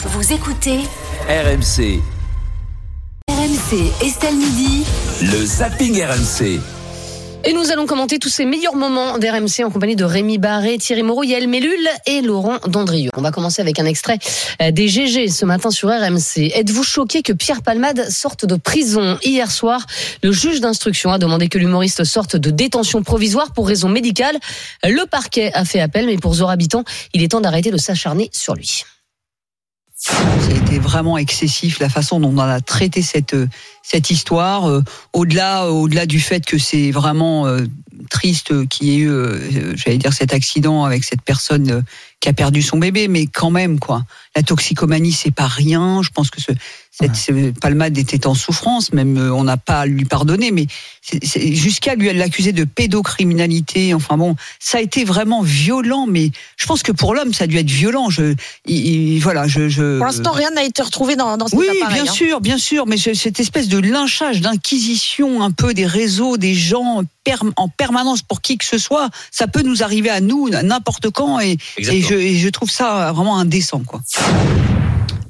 Vous écoutez RMC, RMC Estelle Midi. le zapping RMC. Et nous allons commenter tous ces meilleurs moments d'RMC en compagnie de Rémi Barré, Thierry Moreau, Yael Mellul et Laurent Dandrieux. On va commencer avec un extrait euh, des GG ce matin sur RMC. Êtes-vous choqué que Pierre Palmade sorte de prison Hier soir, le juge d'instruction a demandé que l'humoriste sorte de détention provisoire pour raison médicale. Le parquet a fait appel, mais pour Zora Habitant, il est temps d'arrêter de s'acharner sur lui. Ça a été vraiment excessif la façon dont on a traité cette euh, cette histoire. euh, Au-delà au-delà du fait que c'est vraiment euh, triste qu'il y ait eu, j'allais dire, cet accident avec cette personne qui a perdu son bébé, mais quand même quoi. La toxicomanie c'est pas rien. Je pense que ce, cette ce palmade était en souffrance, même euh, on n'a pas à lui pardonner, mais jusqu'à lui l'accuser de pédocriminalité. Enfin bon, ça a été vraiment violent, mais je pense que pour l'homme ça a dû être violent. Je, il- il- voilà, je, je Pour l'instant, rien n'a été retrouvé dans, dans cet oui, appareil. bien hein. sûr, bien sûr, mais ce- cette espèce de lynchage, d'inquisition un peu des réseaux, des gens en permanence pour qui que ce soit, ça peut nous arriver à nous à n'importe quand et, et je, trouve ça vraiment indécent. Quoi.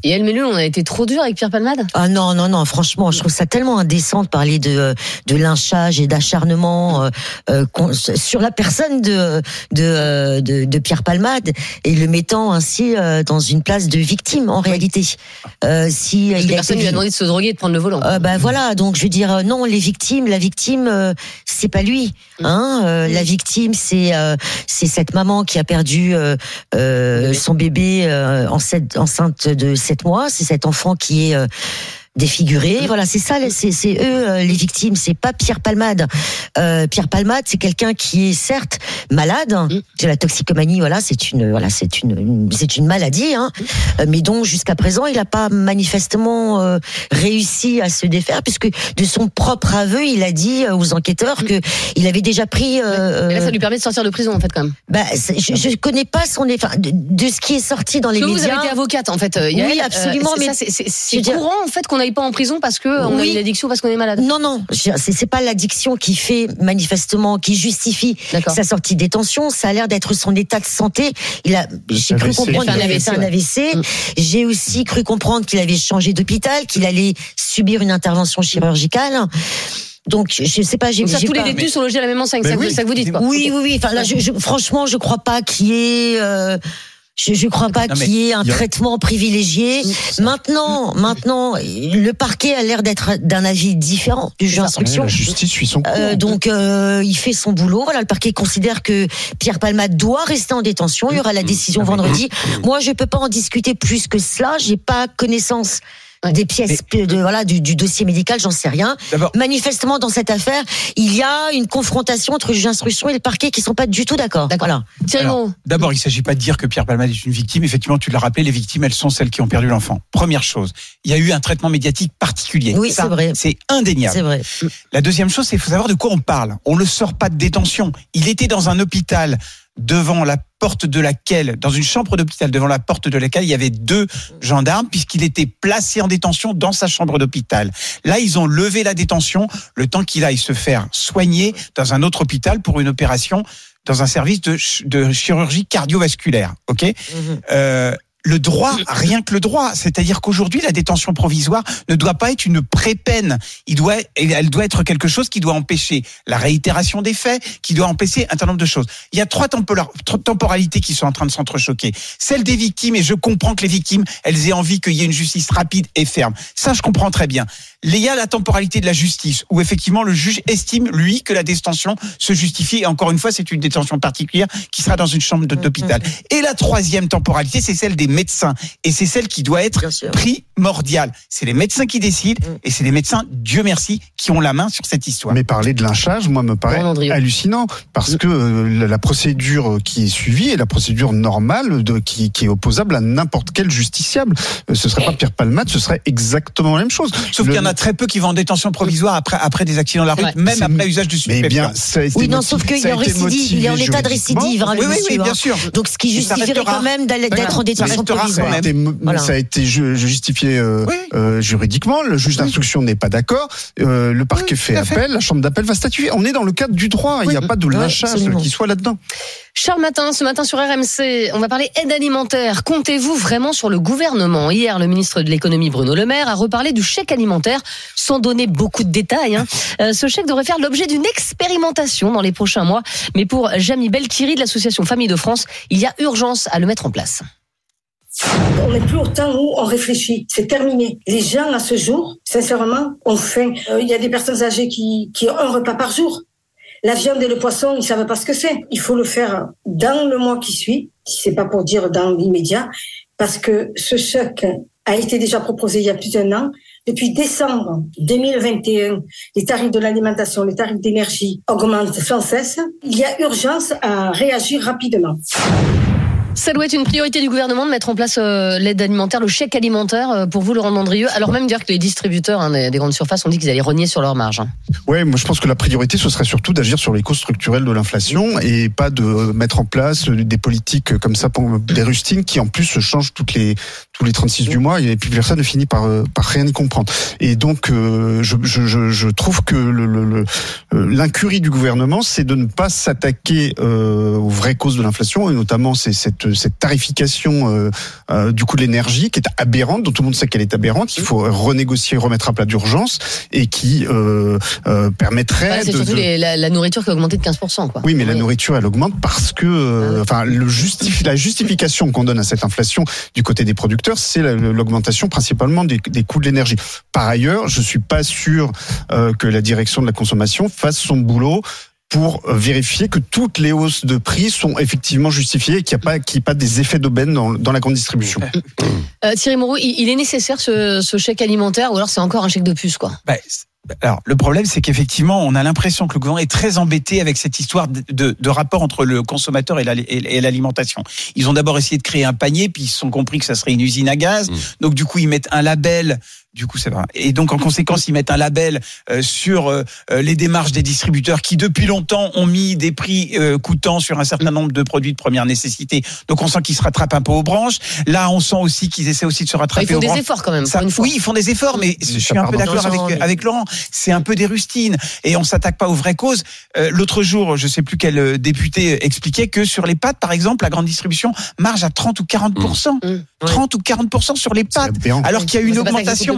Yael Mellul, on a été trop dur avec Pierre Palmade Ah non, non, non, franchement, je trouve ça tellement indécent de parler de, de lynchage et d'acharnement euh, euh, sur la personne de, de, euh, de, de Pierre Palmade et le mettant ainsi dans une place de victime en réalité. Euh, si Parce il que a personne été lui a demandé de se droguer et de prendre le volant. euh, bah voilà, donc je veux dire non, les victimes, la victime, c'est pas lui, hein. euh, La victime, c'est c'est cette maman qui a perdu son bébé enceinte, enceinte de 7 mois. C'est cet enfant qui est euh, défiguré. Voilà, c'est ça, c'est eux euh, les victimes. C'est pas Pierre Palmade. Euh, Pierre Palmade, c'est quelqu'un qui est certes malade. Mm. C'est la toxicomanie. Voilà, c'est une voilà, c'est une, une- c'est une maladie, hein. Euh, mais dont jusqu'à présent il n'a pas manifestement euh, réussi à se défaire, puisque de son propre aveu, il a dit aux enquêteurs que il avait déjà pris. euh, Et là, ça lui permet de sortir de prison, en fait, quand même. bah, je, je connais pas son, enfin, de, de ce qui est sorti dans les que vous médias. avez été avocate, en fait, Yael. Oui, absolument, mais c'est- courant, en fait, qu'on n'aille pas en prison parce que on a Oui. une addiction, parce qu'on est malade. Non, non, c'est c'est pas l'addiction qui fait manifestement, qui justifie sa sortie de détention. Ça a l'air d'être son état de santé. Il a, j'ai cru AVC. comprendre qu'il avait fait un AVC. Mm. J'ai aussi cru comprendre qu'il avait changé d'hôpital, qu'il allait subir une intervention chirurgicale. Donc, je sais pas, j'ai ça, tous les détenus sont logés à la même enseigne, ça, oui. ça que vous dites, quoi. Oui, oui, oui. Enfin, là, je, je- franchement, je crois pas qu'il y ait. euh, je, je crois pas qu'il y ait un il y a- traitement privilégié. Maintenant, maintenant, le parquet a l'air d'être d'un avis différent du juge d'instruction. la justice suit son cours. Euh, donc euh, il fait son boulot. Voilà, le parquet considère que Pierre Palmade doit rester en détention. Il y aura la décision vendredi. Moi, je peux pas en discuter plus que cela. J'ai pas connaissance. Des pièces de voilà du, du dossier médical. J'en sais rien. D'abord- Manifestement, dans cette affaire, il y a une confrontation entre le juge d'instruction et le parquet qui sont pas du tout d'accord. D'accord. Voilà. D'abord, il ne s'agit pas de dire que Pierre Palmade est une victime. Effectivement, tu l'as rappelé, les victimes, elles sont celles qui ont perdu l'enfant. Première chose, il y a eu un traitement médiatique particulier. Oui, c'est vrai. C'est indéniable. C'est vrai. La deuxième chose, c'est qu'il faut savoir de quoi on parle. On ne le sort pas de détention. Il était dans un hôpital devant la porte de laquelle, dans une chambre d'hôpital devant la porte de laquelle il y avait deux gendarmes puisqu'il était placé en détention dans sa chambre d'hôpital. Là, ils ont levé la détention le temps qu'il aille se faire soigner dans un autre hôpital pour une opération dans un service de, ch- de chirurgie cardiovasculaire. Ok? Euh, le droit, rien que le droit, c'est-à-dire qu'aujourd'hui la détention provisoire ne doit pas être une pré-peine. Il doit, elle doit être quelque chose qui doit empêcher la réitération des faits, qui doit empêcher un certain nombre de choses. Il y a trois, tempora- trois temporalités qui sont en train de s'entrechoquer. Celle des victimes, et je comprends que les victimes, elles aient envie qu'il y ait une justice rapide et ferme. Ça, je comprends très bien. Il y a la temporalité de la justice, où effectivement le juge estime, lui, que la détention se justifie. Et encore une fois, c'est une détention particulière qui sera dans une chambre d'hôpital. Et la troisième temporalité, c'est celle des médecins. Et c'est celle qui doit être primordiale. C'est les médecins qui décident, Mm. et c'est les médecins, Dieu merci, qui ont la main sur cette histoire. Mais parler de lynchage, moi, me paraît hallucinant parce que euh, la- procédure qui est suivie est la procédure normale de, qui, qui est opposable à n'importe quel justiciable. Euh, Ce serait pas Pierre Palmade, ce serait exactement la même chose. Sauf Le- qu'il y en a très peu qui vont en détention provisoire après, après des accidents de la vrai. même après usage de Mais stupéfiants. bien, ça a été Oui, non, motivé- sauf qu'il est a en récidive. Il est en état de récidive. hein, Oui, le oui, oui, bien hein. sûr. Donc, ce qui justifierait quand même d'être en détention Ça restera. rare quand même. été, Voilà. ça a été ju- justifié euh, Oui. euh, juridiquement. Le juge d'instruction n'est pas d'accord. Euh, le parquet Oui, fait appel. La chambre d'appel va statuer. On est dans le cadre du droit. Il n'y a pas de Oui, lynchage qui soit là-dedans. Charles Matin, ce matin sur RMC, on va parler aide alimentaire. Comptez-vous vraiment sur le gouvernement? Hier, le ministre de l'économie Bruno Le Maire a reparlé du chèque alimentaire sans donner beaucoup de détails. hein. Euh, ce chèque devrait faire l'objet d'une expérimentation dans les prochains mois. Mais pour Jamie Belkiri de l'association Famille de France, il y a urgence à le mettre en place. On n'est plus au temps où on réfléchit. C'est terminé. Les gens, à ce jour, sincèrement, ont faim. Euh, Il y a des personnes âgées qui, qui ont un repas par jour. La viande et le poisson, ils savent pas ce que c'est. Il faut le faire dans le mois qui suit. Si c'est pas pour dire dans l'immédiat. Parce que ce chèque a été déjà proposé il y a plus d'un an. Depuis décembre 2021, les tarifs de l'alimentation, les tarifs d'énergie augmentent sans cesse. Il y a urgence à réagir rapidement. Ça doit être une priorité du gouvernement de mettre en place euh, l'aide alimentaire, le chèque alimentaire euh, pour vous, Laurent Dandrieux. Alors même dire que les distributeurs hein, des, des grandes surfaces ont dit qu'ils allaient renier sur leur marge. hein. Ouais, moi je pense que la priorité ce serait surtout d'agir sur les causes structurelles de l'inflation et pas de mettre en place des politiques comme ça pour des rustines qui en plus changent toutes les tous les 36 du mois et puis personne ne finit par euh, par rien y comprendre. Et donc euh, je, je, trouve que euh, l'incurie du gouvernement c'est de ne pas s'attaquer euh, aux vraies causes de l'inflation et notamment c'est cette cette tarification euh, euh, du coût de l'énergie qui est aberrante dont tout le monde sait qu'elle est aberrante, qu'il faut renégocier, remettre à plat d'urgence et qui euh, permettrait Ouais, c'est surtout de- les- la, la nourriture qui a augmenté de 15%. Quoi. oui, mais la nourriture, elle augmente parce que, euh, enfin, le justif- la justification qu'on donne à cette inflation du côté des producteurs, c'est la- l'augmentation principalement des, des coûts de l'énergie. Par ailleurs, je suis pas sûr que la direction de la consommation fasse son boulot pour euh, vérifier que toutes les hausses de prix sont effectivement justifiées et qu'il n'y a pas, qu'il y ait pas des effets d'aubaine dans, dans la grande distribution. Euh, Thierry Moreau, il, il est nécessaire ce, ce chèque alimentaire ou alors c'est encore un chèque de puce quoi? Bah, alors, le problème, c'est qu'effectivement, on a l'impression que le gouvernement est très embêté avec cette histoire de, de- de rapport entre le consommateur et la- et- et l'alimentation. Ils ont d'abord essayé de créer un panier, puis ils se sont compris que ça serait une usine à gaz. Donc, du coup, ils mettent un label. Du coup, c'est vrai. Et donc, en conséquence, ils mettent un label euh, sur euh, euh, les démarches des distributeurs qui, depuis longtemps, ont mis des prix euh, coûtants sur un certain nombre de produits de première nécessité. Donc, on sent qu'ils se rattrapent un peu aux branches. Là, on sent aussi qu'ils essaient aussi de se rattraper Ils font aux des branches. efforts quand même. Ça- pour une fois. oui, ils font des efforts, mais je suis un peu d'accord avec, mais- avec Laurent. C'est un peu des rustines et on s'attaque pas aux vraies causes. Euh, L'autre jour, je sais plus quel euh, député expliquait que sur les pâtes, par exemple, la grande distribution marge à 30 ou 40% Mmh. 30 ou 40% sur les pâtes, alors qu'il y a eu une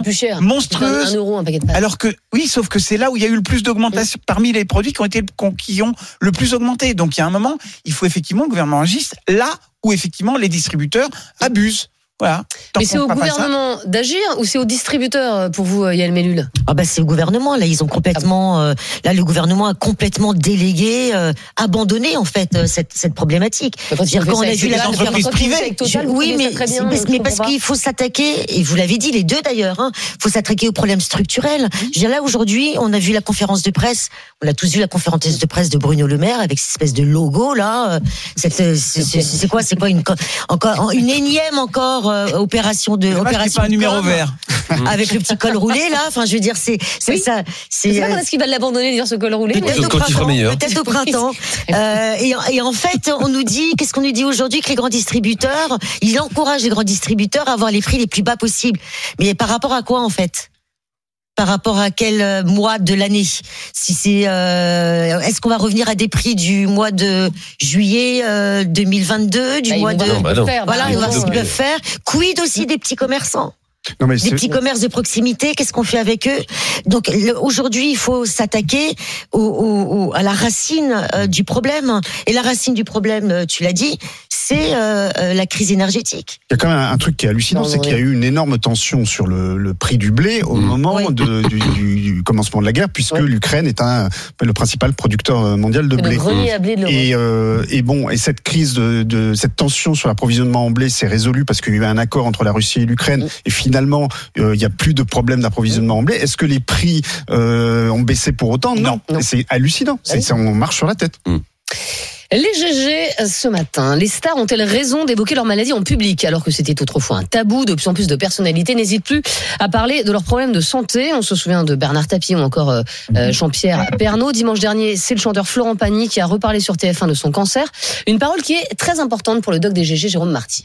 C'est augmentation plus cher. monstrueuse. Un, un euro un paquet de pâtes. Alors que oui, sauf que c'est là où il y a eu le plus d'augmentation parmi les produits qui ont été qui ont le plus augmenté. Donc il y a un moment, il faut effectivement que le gouvernement agisse là où effectivement les distributeurs abusent. Voilà. Mais c'est au gouvernement d'agir ou c'est aux distributeurs euh, pour vous, euh, Yael Mellul? Ah bah c'est le gouvernement là ils ont complètement euh, là le gouvernement a complètement délégué euh, abandonné en fait euh, cette cette problématique. C'est-à-dire quand on a vu la entreprises privées. Je- oui, mais, c'est- mais, mais parce qu'il faut s'attaquer, et vous l'avez dit les deux d'ailleurs, hein, faut s'attaquer aux problèmes structurels. Je veux dire, là aujourd'hui, on a vu la conférence de presse, on a tous vu la conférence de presse de Bruno Le Maire avec cette espèce de logo là. cette, c'est c'est- c'est quoi, c'est quoi une co- encore une énième encore opération de opération pas un numéro vert. avec le petit col roulé là. Enfin, je veux dire, c'est c'est Oui. ça, C'est euh, quand est-ce qu'il va l'abandonner, dire ce col roulé Peut-être au printemps. Peut-être au printemps. Euh, et, en- et en fait, on nous dit, qu'est-ce qu'on nous dit aujourd'hui que les grands distributeurs, il encourage les grands distributeurs à avoir les prix les plus bas possibles. Mais par rapport à quoi en fait? Par rapport à quel euh, mois de l'année Si c'est, euh, est-ce qu'on va revenir à des prix du mois de juillet euh, 2022, du Bah, mois de Non, bah non. voilà, on va voir ils ce qu'ils peuvent faire. Quid aussi des petits commerçants? Non, mais des petits commerces de proximité, qu'est-ce qu'on fait avec eux? Donc aujourd'hui, il faut s'attaquer au, au- au- à la racine euh, du problème. Et la racine du problème, euh, tu l'as dit, c'est euh, la crise énergétique. Il y a quand même un truc qui est hallucinant, c'est qu'il y a eu une énorme tension sur le, le prix du blé au Mm. moment Oui. de- du, du- du commencement de la guerre, puisque Oui. l'Ukraine est un, le principal producteur mondial de blé. le grenier à blé de l'Europe. Et, euh, et bon, et cette crise de, de cette tension sur l'approvisionnement en blé s'est résolue parce qu'il y a eu un accord entre la Russie et l'Ukraine. Mm. Et finalement, euh, il n'y a plus de problème d'approvisionnement en blé. Est-ce que les prix euh, ont baissé pour autant Non. C'est hallucinant. C'est- on marche sur la tête. Les GG ce matin, les stars ont-elles raison d'évoquer leur maladie en public alors que c'était autrefois un tabou? De plus en plus de personnalités n'hésitent plus à parler de leurs problèmes de santé. On se souvient de Bernard Tapie ou encore euh, euh, Jean-Pierre Pernaud. Dimanche dernier, c'est le chanteur Florent Pagny qui a reparlé sur TF1 de son cancer. Une parole qui est très importante pour le doc des GG, Jérôme Marty.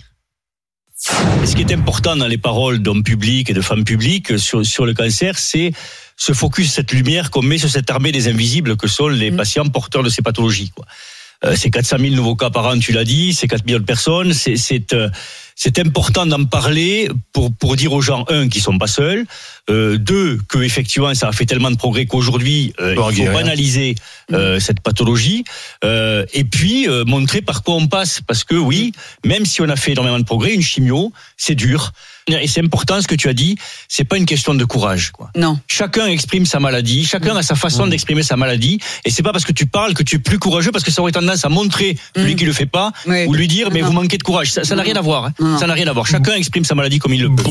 Ce qui est important dans les paroles d'hommes publics et de femmes publiques sur, sur le cancer, c'est ce focus, cette lumière qu'on met sur cette armée des invisibles que sont les patients porteurs de ces pathologies. Quoi. Euh, c'est 400 000 nouveaux cas par an, tu l'as dit, c'est 4 millions de personnes. C'est c'est euh, c'est important d'en parler pour pour dire aux gens un qu'ils sont pas seuls, euh, deux que effectivement ça a fait tellement de progrès qu'aujourd'hui euh, il faut guérir. banaliser euh, cette pathologie euh, et puis euh, montrer par quoi on passe parce que oui, même si on a fait énormément de progrès, une chimio c'est dur. Et c'est important ce que tu as dit, c'est pas une question de courage. Quoi. Non. Chacun exprime sa maladie, chacun a sa façon d'exprimer sa maladie, et c'est pas parce que tu parles que tu es plus courageux, parce que ça aurait tendance à montrer celui qui le fait pas, Oui. ou lui dire mais Non. vous manquez de courage. Ça ça n'a rien à voir. hein. Ça n'a rien à voir. Chacun exprime sa maladie comme il le peut.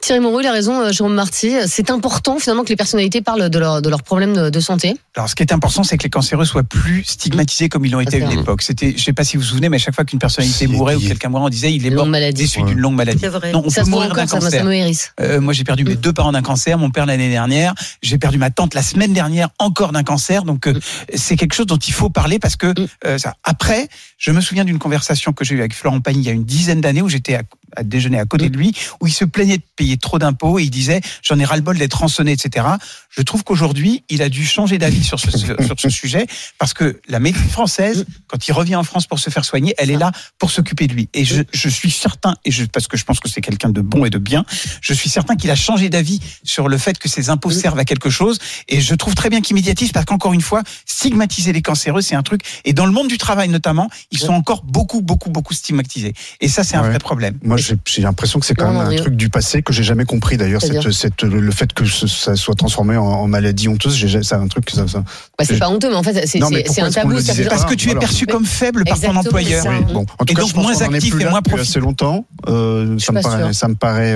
Thierry Moreau, il a raison, euh, Jérôme Marty. C'est important finalement que les personnalités parlent de, leur, de leurs problèmes de, de santé. Alors, ce qui est important, c'est que les cancéreux soient plus stigmatisés comme ils l'ont été à une époque. C'était, je sais pas si vous vous souvenez, mais à chaque fois qu'une personnalité mourait ou quelqu'un mourait, on disait il est mort longue maladie. des suites d'une longue maladie. C'est vrai. Non, on ça peut mourir d'un ça, ça cancer. me hérisse. Euh, moi, j'ai perdu mes deux parents d'un cancer, mon père l'année dernière. J'ai perdu ma tante la semaine dernière encore d'un cancer. Donc, euh, c'est quelque chose dont il faut parler parce que euh, ça. Après, je me souviens d'une conversation que j'ai eue avec Florent Pagny il y a une dizaine d'années où j'étais à, à déjeuner à côté de lui, où il se plaignait de payer trop d'impôts et il disait j'en ai ras-le-bol d'être rançonné, etc. Je trouve qu'aujourd'hui, il a dû changer d'avis sur ce, sur ce sujet parce que la médecine française, quand il revient en France pour se faire soigner, elle est là pour s'occuper de lui. Et je, je suis certain, et je, parce que je pense que c'est quelqu'un de bon et de bien, je suis certain qu'il a changé d'avis sur le fait que ces impôts servent à quelque chose. Et je trouve très bien qu'il médiatise parce qu'encore une fois, stigmatiser les cancéreux, c'est un truc. Et dans le monde du travail notamment, ils sont encore beaucoup, beaucoup, beaucoup stigmatisés. Et ça, c'est un vrai problème. Moi, j'ai j'ai l'impression que c'est quand Non, même non, un truc du passé que j'ai jamais compris d'ailleurs. C'est-à-dire Cette, cette, le fait que ce- ça soit transformé en, en maladie honteuse, j'ai- c'est un truc que ça. ça- Bah, c'est pas honteux, mais en fait, c'est Non, mais c'est- c'est pourquoi un tabou. dire- Parce que tu es voilà. perçu comme faible par ton employeur. Oui, bon. En tout Et cas, donc, je pense moins qu'on en est actif plus et moins depuis profi- assez longtemps. Euh, ça, me paraît,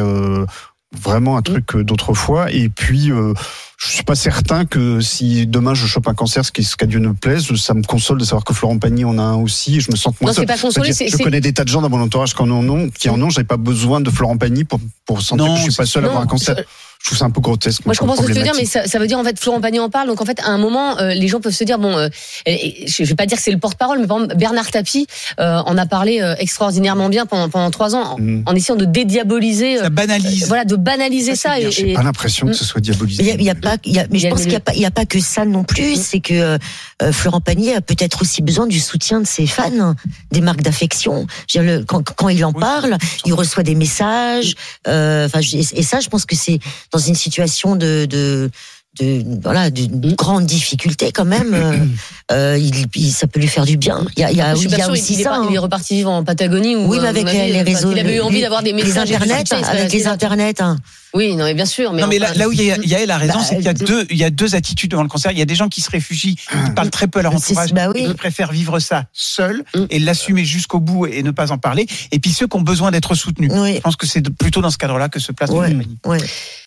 vraiment un truc euh, d'autrefois. Et puis, euh, je suis pas certain que si demain je chope un cancer, ce qui ce qu'à Dieu ne plaise, ça me console de savoir que Florent Pagny en a un aussi. Et je me sens moins Non, c'est seul. pas consolé, c'est- Je c'est- connais des tas de gens dans mon entourage qui en ont, qui en ont. J'ai pas besoin de Florent Pagny pour pour sentir Non, que je suis pas seul à avoir un cancer. Je- trouve ça un peu grotesque. Moi, je comprends ce que tu veux dire, mais ça, ça veut dire en fait Florent Pagny en parle. Donc en fait, à un moment, euh, les gens peuvent se dire bon, euh, je vais pas dire que c'est le porte-parole, mais par exemple Bernard Tapie euh, en a parlé euh, extraordinairement bien pendant, pendant trois ans, en, Mm. en essayant de dédiaboliser, Ça euh, banalise. voilà, de banaliser Ça, ça. et, J'ai et- pas l'impression que ce soit diabolisé. Il y a, il y a pas, il y a- mais je pense qu'il n'y a pas, a que ça non plus. C'est que euh, Florent Pagny a peut-être aussi besoin du soutien de ses fans, des marques d'affection. Je veux dire, le- Quand, quand il en Oui. parle, il reçoit des messages. euh, Enfin, et ça, je pense que c'est dans une situation de, de de voilà d'une grande difficulté quand même euh, euh, il, il- ça peut lui faire du bien il y a, il y a, je suis il pas y a sûre, aussi il, est ça pas- hein. il est reparti vivre en Patagonie ou oui mais avec les, les enfin, réseaux Il avait eu envie les- d'avoir des les messages. du internets suspense, avec les internets hein. Oui, non, mais bien sûr. Mais non, mais là, enfin, là où il y a, Yael a raison, Bah, c'est qu'il y a deux, il y a deux attitudes devant le cancer. Il y a des gens qui se réfugient, qui parlent très peu à leur entourage, bah oui. qui préfèrent vivre ça seul Mm. et l'assumer jusqu'au bout et ne pas en parler. Et puis ceux qui ont besoin d'être soutenus. oui Je pense que c'est plutôt dans ce cadre-là que se place Ouais. Ouais